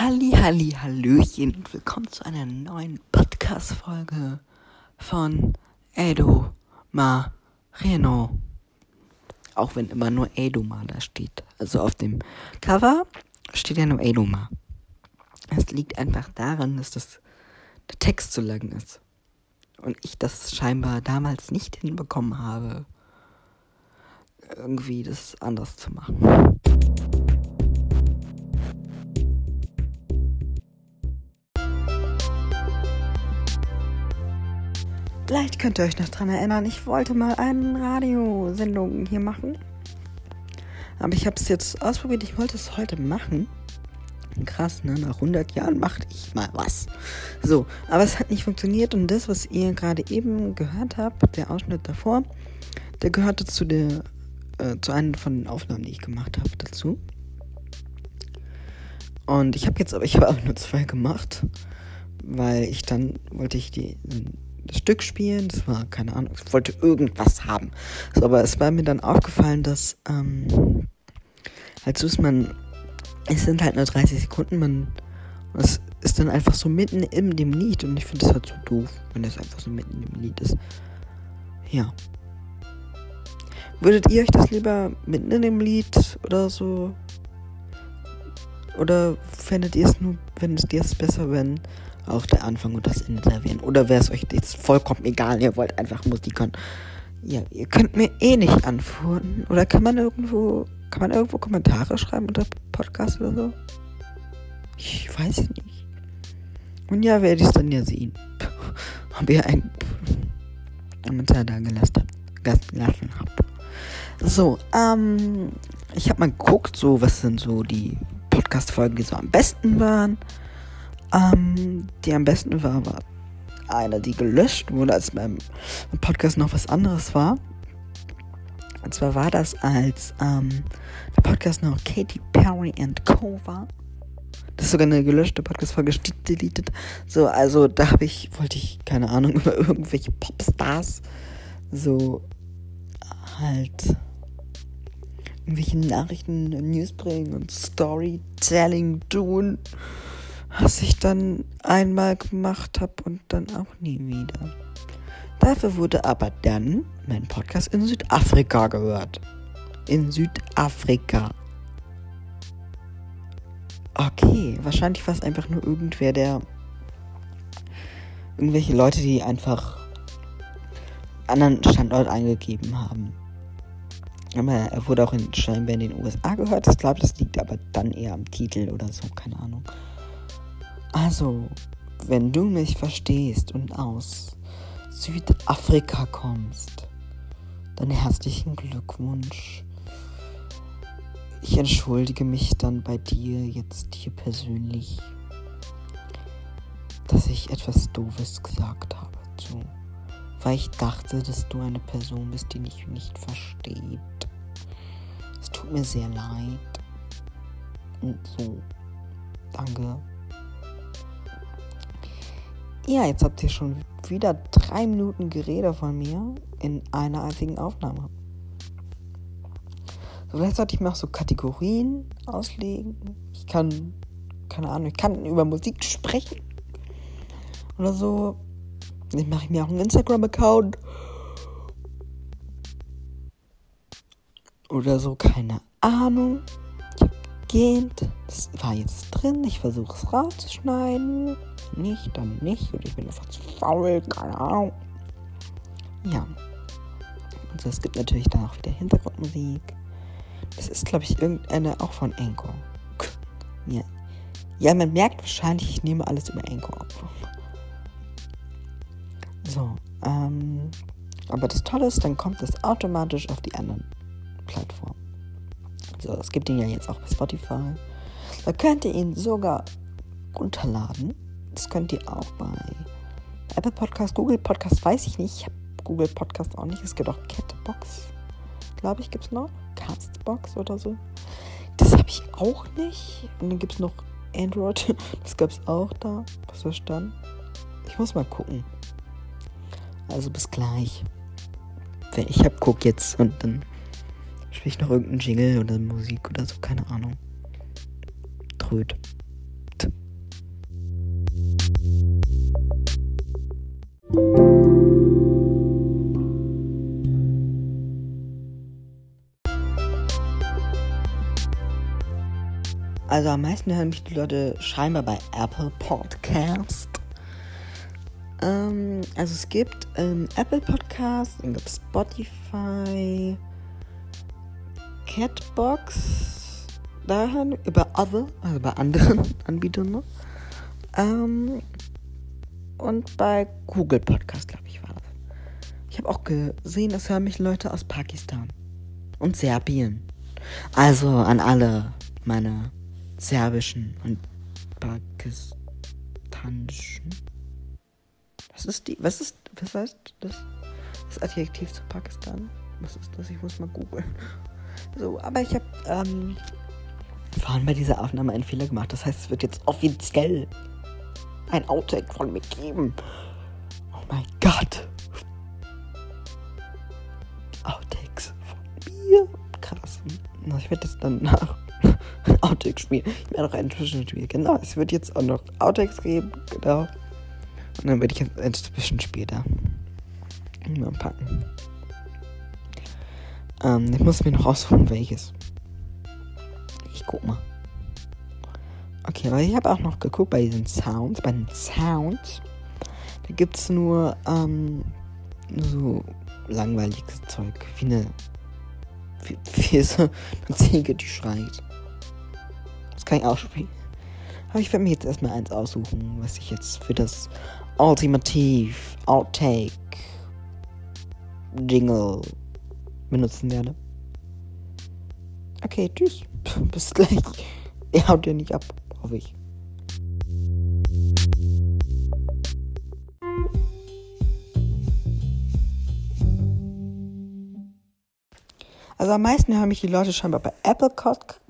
Halli, halli, hallöchen und willkommen zu einer neuen Podcast-Folge von Edo Marino. Auch wenn immer nur Edoma da steht. Also auf dem Cover steht ja nur Edoma. Es liegt einfach daran, dass das, der Text zu lang ist. Und ich das scheinbar damals nicht hinbekommen habe, irgendwie das anders zu machen. Vielleicht könnt ihr euch noch dran erinnern, ich wollte mal eine Radiosendung hier machen. Aber ich habe es jetzt ausprobiert, ich wollte es heute machen. Krass, ne? Nach 100 Jahren machte ich mal was. So, aber es hat nicht funktioniert und das, was ihr gerade eben gehört habt, der Ausschnitt davor, der gehörte zu der, äh, zu einer von den Aufnahmen, die ich gemacht habe dazu. Und ich habe jetzt aber, ich habe auch nur zwei gemacht, weil ich dann wollte ich die das Stück spielen. Das war, keine Ahnung, ich wollte irgendwas haben. So, aber es war mir dann aufgefallen, dass, ähm, so ist man, es sind halt nur 30 Sekunden, man, es ist dann einfach so mitten in dem Lied und ich finde das halt so doof, wenn das einfach so mitten im Lied ist. Ja. Würdet ihr euch das lieber mitten in dem Lied oder so? Oder fändet ihr es nur, ihr es besser, wenn auch der Anfang und das Ende erwähnen. Oder wäre es euch jetzt vollkommen egal, ihr wollt einfach Musik hören. Ja, ihr könnt mir eh nicht antworten. Oder kann man irgendwo, kann man irgendwo Kommentare schreiben unter Podcast oder so? Ich weiß nicht. Und ja, werde ich es dann ja sehen. Ob ihr einen Kommentar da. Gelassen habt. So, ähm, ich habe mal geguckt, so, was sind so die Podcast-Folgen, die so am besten waren. Ähm, die am besten war, war eine, die gelöscht wurde, als beim Podcast noch was anderes war. Und zwar war das, als ähm, der Podcast noch Katy Perry and Co. war. Das ist sogar eine gelöschte Podcast-Folge, deleted. So, also da habe ich, wollte ich, keine Ahnung, über irgendwelche Popstars so halt irgendwelche Nachrichten, News bringen und Storytelling tun was ich dann einmal gemacht habe und dann auch nie wieder. Dafür wurde aber dann mein Podcast in Südafrika gehört. In Südafrika. Okay, wahrscheinlich war es einfach nur irgendwer, der. Irgendwelche Leute, die einfach anderen Standort eingegeben haben. Aber er wurde auch in, scheinbar in den USA gehört. Ich glaube, das liegt aber dann eher am Titel oder so, keine Ahnung. Also, wenn du mich verstehst und aus Südafrika kommst, dann herzlichen Glückwunsch. Ich entschuldige mich dann bei dir jetzt hier persönlich, dass ich etwas Doofes gesagt habe zu, weil ich dachte, dass du eine Person bist, die mich nicht versteht. Es tut mir sehr leid. Und so. Danke. Ja, jetzt habt ihr schon wieder drei Minuten Gerede von mir in einer einzigen Aufnahme. So, vielleicht sollte ich mir auch so Kategorien auslegen. Ich kann, keine Ahnung, ich kann über Musik sprechen. Oder so. Dann mache ich mir auch einen Instagram-Account. Oder so, keine Ahnung. Ich hab gehend. Das war jetzt drin. Ich versuche es rauszuschneiden nicht, dann nicht. Oder ich bin einfach zu faul, keine Ahnung. Ja. Also es gibt natürlich dann auch wieder Hintergrundmusik. Das ist, glaube ich, irgendeine auch von Anchor. Ja. ja, man merkt wahrscheinlich, ich nehme alles über Anchor auf. So, ähm, aber das Tolle ist, dann kommt es automatisch auf die anderen Plattformen. So, es gibt ihn ja jetzt auch bei Spotify. Da könnt ihr ihn sogar runterladen das könnt ihr auch bei Apple Podcast, Google Podcast, weiß ich nicht. Ich habe Google Podcast auch nicht. Es gibt auch Catbox, glaube ich, gibt es noch. Castbox oder so. Das habe ich auch nicht. Und dann gibt es noch Android. Das gab es auch da. Was verstanden? Ich muss mal gucken. Also bis gleich. Ich hab guck jetzt und dann spiele ich noch irgendeinen Jingle oder Musik oder so, keine Ahnung. Tröd. Also am meisten hören mich die Leute scheinbar bei Apple Podcast. Ähm, also es gibt ähm, Apple Podcast, dann gibt Spotify, Catbox, da hören über other, also bei anderen Anbietern noch. Ähm, und bei Google Podcast, glaube ich, war das. Ich habe auch gesehen, es hören mich Leute aus Pakistan und Serbien. Also an alle meine serbischen und pakistanischen. Was ist die? Was ist. Was heißt das? Das Adjektiv zu Pakistan? Was ist das? Ich muss mal googeln. So, aber ich habe ähm, vorhin bei dieser Aufnahme einen Fehler gemacht. Das heißt, es wird jetzt offiziell ein Outtake von mir geben. Oh mein Gott. Outtakes von mir. Krass. Ich werde das dann nach Outtakes spielen. Ich werde auch ein Zwischenspiel. Genau, es wird jetzt auch noch Outtakes geben. Genau. Und dann werde ich jetzt ein Zwischenspiel da mal packen. Ähm, ich muss mir noch aussuchen, welches. Ich guck mal. Okay, aber ich habe auch noch geguckt bei diesen Sounds. Bei den Sounds, da gibt es nur ähm, so langweiliges Zeug. Wie eine. Wie, wie so eine Ziege, die schreit. Kann ich auch spielen. Aber ich werde mir jetzt erstmal eins aussuchen, was ich jetzt für das Ultimativ Outtake Jingle benutzen werde. Okay, tschüss. Bis gleich. Ihr haut ja nicht ab, hoffe ich. Also am meisten hören mich die Leute scheinbar bei Apple Podcast.